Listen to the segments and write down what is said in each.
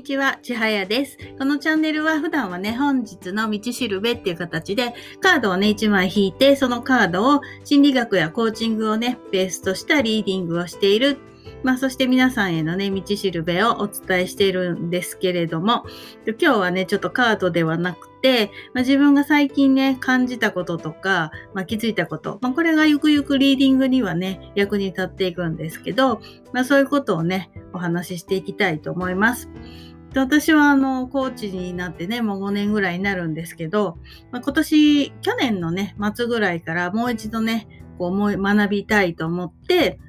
にちは、ちはやです。このチャンネルは普段はね、本日の道しるべっていう形で、カードをね、1枚引いて、そのカードを心理学やコーチングをね、ベースとしたリーディングをしているまあ、そして皆さんへのね、道しるべをお伝えしているんですけれども、今日はね、ちょっとカードではなく、まあ、自分が最近ね、感じたこととか、まあ、気づいたこと、まあ、これがゆくゆくリーディングにはね、役に立っていくんですけど、まあ、そういうことをね、お話ししていきたいと思います。私はあの、コーチになってね、もう5年ぐらいになるんですけど、まあ、今年、去年のね、末ぐらいからもう一度ね、こう学びたいと思って、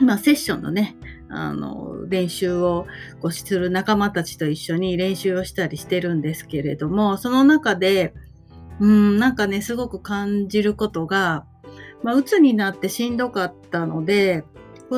まあ、セッションのね、あの、練習をこうする仲間たちと一緒に練習をしたりしてるんですけれども、その中で、うん、なんかね、すごく感じることが、まあ、鬱になってしんどかったので、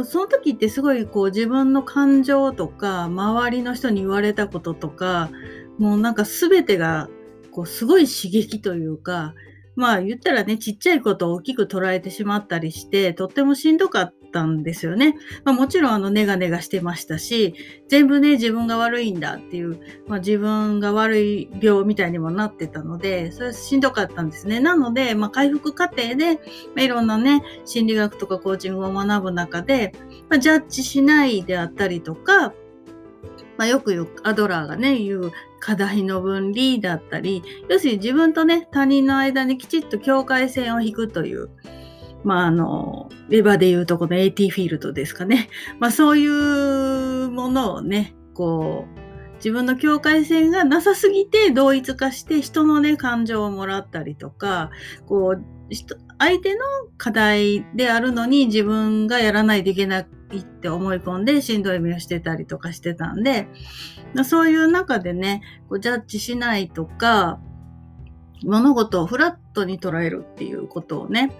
その時ってすごいこう自分の感情とか、周りの人に言われたこととか、もうなんか全てが、こうすごい刺激というか、まあ言ったらね、ちっちゃいことを大きく捉えてしまったりして、とってもしんどかったんですよね。まあもちろんあのネガネガしてましたし、全部ね、自分が悪いんだっていう、まあ自分が悪い病みたいにもなってたので、それしんどかったんですね。なので、まあ回復過程で、まあ、いろんなね、心理学とかコーチングを学ぶ中で、まあジャッジしないであったりとか、まあ、よく言うアドラーがね、言う課題の分離だったり、要するに自分とね、他人の間にきちっと境界線を引くという、まあ、あの、レバーで言うとこの AT フィールドですかね。まあ、そういうものをね、こう、自分の境界線がなさすぎて同一化して人のね、感情をもらったりとか、こう、相手の課題であるのに自分がやらないといけないって思い込んでしんどい目をしてたりとかしてたんで、そういう中でね、こうジャッジしないとか、物事をフラットに捉えるっていうことをね、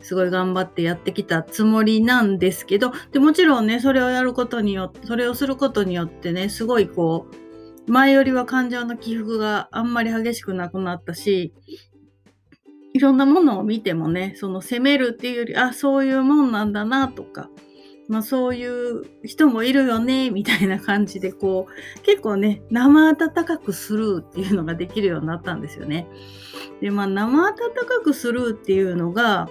すごい頑張ってやってきたつもりなんですけど、でもちろんね、それをやることによって、それをすることによってね、すごいこう、前よりは感情の起伏があんまり激しくなくなったし、いろんなものを見てもね、その責めるっていうより、あ、そういうもんなんだなとか、まあそういう人もいるよね、みたいな感じで、こう、結構ね、生温かくスルーっていうのができるようになったんですよね。で、まあ生温かくスルーっていうのが、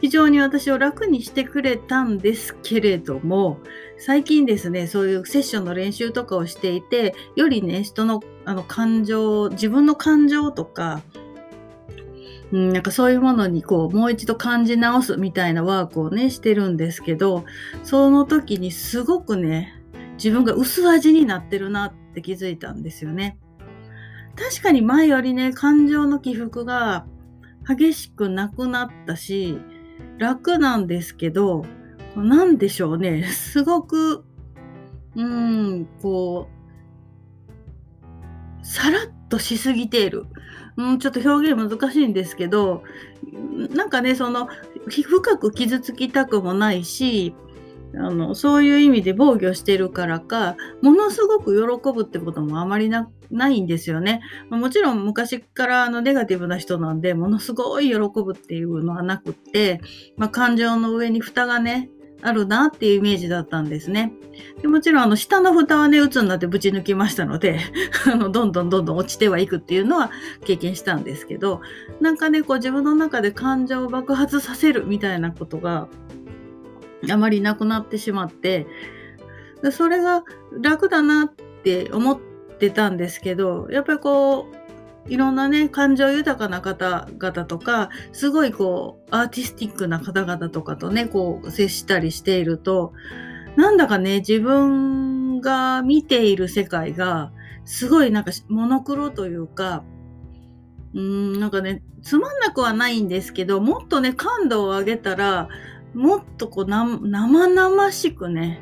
非常に私を楽にしてくれたんですけれども、最近ですね、そういうセッションの練習とかをしていて、よりね、人のあの感情、自分の感情とか、うん、なんかそういうものにこう、もう一度感じ直すみたいなワークをね、してるんですけど、その時にすごくね、自分が薄味になってるなって気づいたんですよね。確かに前よりね、感情の起伏が激しくなくなったし、楽なんですけど、なんでしょうね、すごく、うん、こう、さらっとしすぎている。うん、ちょっと表現難しいんですけど、なんかね、その、深く傷つきたくもないし、あの、そういう意味で防御してるからか、ものすごく喜ぶってこともあまりな、いんですよね。もちろん昔からあのネガティブな人なんで、ものすごい喜ぶっていうのはなくって、まあ、感情の上に蓋がね、あるなっていうイメージだったんですね。でもちろん、あの、下の蓋はね、鬱になってぶち抜きましたので、あの、どんどんどんどん落ちてはいくっていうのは経験したんですけど、なんかね、こう自分の中で感情を爆発させるみたいなことがあまりなくなってしまって、それが楽だなって思ってたんですけど、やっぱりこう、いろんなね、感情豊かな方々とか、すごいこう、アーティスティックな方々とかとね、こう、接したりしていると、なんだかね、自分が見ている世界が、すごいなんかモノクロというか、うーん、なんかね、つまんなくはないんですけど、もっとね、感度を上げたら、もっとこう、生々しくね、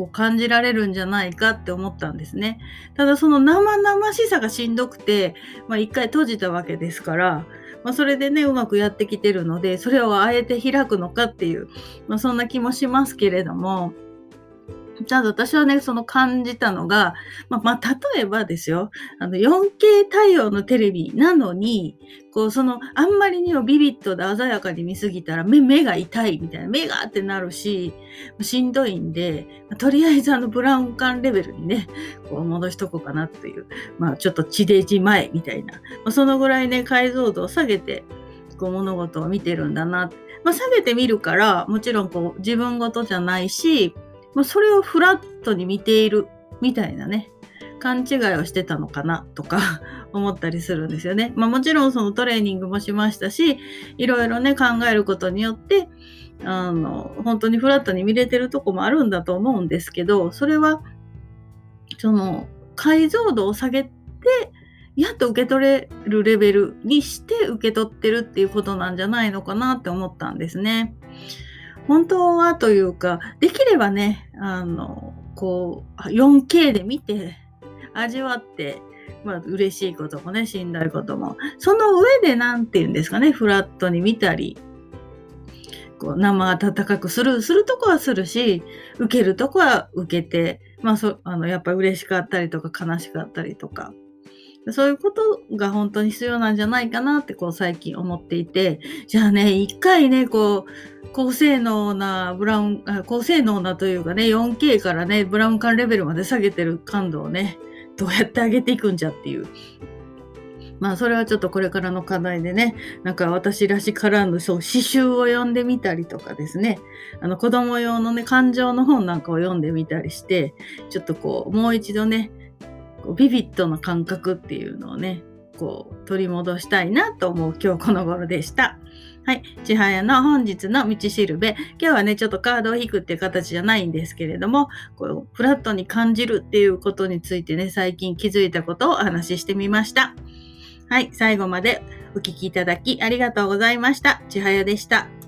こう感じられるんじゃないかって思ったんですね。ただその生々しさがしんどくて、まあ一回閉じたわけですから、まあそれでね、うまくやってきてるので、それをあえて開くのかっていう、まあそんな気もしますけれども、ちゃんと私はね、その感じたのが、まあ、まあ、例えばですよ、あの、4K 対応のテレビなのに、こう、その、あんまりにもビビッドで鮮やかに見すぎたら目、目が痛いみたいな、目がってなるし、しんどいんで、とりあえずあの、ブラウン管レベルにね、こう、戻しとこうかなっていう、まあ、ちょっと地デジ前みたいな、まあ、そのぐらいね、解像度を下げて、こう、物事を見てるんだな。まあ、下げてみるから、もちろんこう、自分ごとじゃないし、まあ、それをフラットに見ているみたいなね、勘違いをしてたのかなとか 思ったりするんですよね。まあもちろんそのトレーニングもしましたし、いろいろね考えることによって、あの、本当にフラットに見れてるとこもあるんだと思うんですけど、それは、その解像度を下げて、やっと受け取れるレベルにして受け取ってるっていうことなんじゃないのかなって思ったんですね。本当はというか、できればね、あの、こう、4K で見て、味わって、まあ、嬉しいこともね、しんどいことも。その上で、なんて言うんですかね、フラットに見たり、こう、生温かくする、するとこはするし、受けるとこは受けて、まあ、そ、あの、やっぱ嬉しかったりとか悲しかったりとか、そういうことが本当に必要なんじゃないかなって、こう、最近思っていて、じゃあね、一回ね、こう、高性能なブラウン、高性能なというかね、4K からね、ブラウン管レベルまで下げてる感度をね、どうやって上げていくんじゃっていう。まあそれはちょっとこれからの課題でね、なんか私らしからぬそう詩集を読んでみたりとかですね、あの子供用のね、感情の本なんかを読んでみたりして、ちょっとこう、もう一度ね、こうビビッドな感覚っていうのをね、こう取り戻したいなと思う今日この頃でした。はい。千早の本日の道しるべ。今日はね、ちょっとカードを引くっていう形じゃないんですけれども、こうフラットに感じるっていうことについてね、最近気づいたことをお話ししてみました。はい。最後までお聴きいただきありがとうございました。千早でした。